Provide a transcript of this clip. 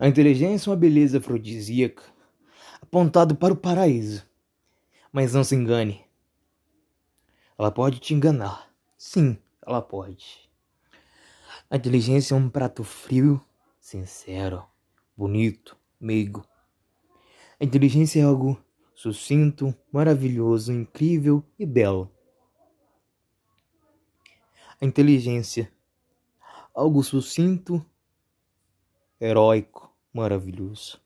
A inteligência é uma beleza afrodisíaca, apontado para o paraíso. Mas não se engane. Ela pode te enganar. Sim, ela pode. A inteligência é um prato frio, sincero, bonito, meigo. A inteligência é algo sucinto, maravilhoso, incrível e belo. A inteligência, algo sucinto, heróico, maravilhoso.